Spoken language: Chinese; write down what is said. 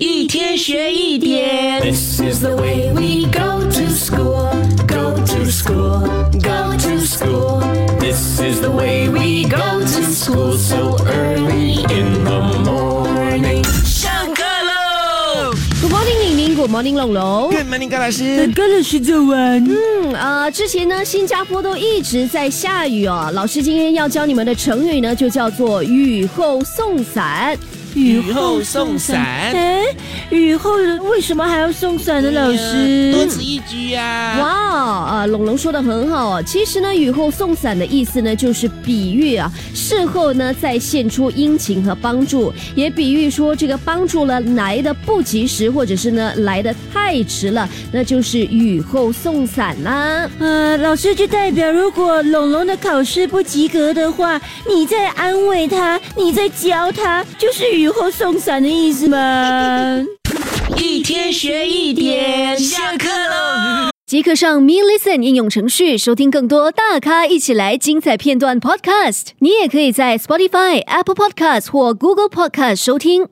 一天学一点。This is the way we go to school, go to school, go to school. This is the way we go to school so early in the morning. 上课喽！Good morning，玲玲，Good morning，龙龙。Good morning，高老师。高老师早安。嗯啊、之前呢，新加坡都一直在下雨哦。老师今天要教你们的成语呢，就叫做雨后送伞。雨后送伞哎，雨后为什么还要送伞呢？老师，多此一举呀、哇，啊，龙龙说的很好哦。其实呢，雨后送伞的意思呢，就是比喻啊，事后呢再献出殷勤和帮助，也比喻说这个帮助了来的不及时，或者是呢来的太迟了，那就是雨后送伞啦。呃，老师就代表，如果龙龙的考试不及格的话，你在安慰他，你在教他，就是雨后送伞的意思吗？一天学一点，下课喽！即刻上 Me Listen 应用程序收听更多大咖一起来精彩片段 Podcast。你也可以在 Spotify、Apple Podcast 或 Google Podcast 收听。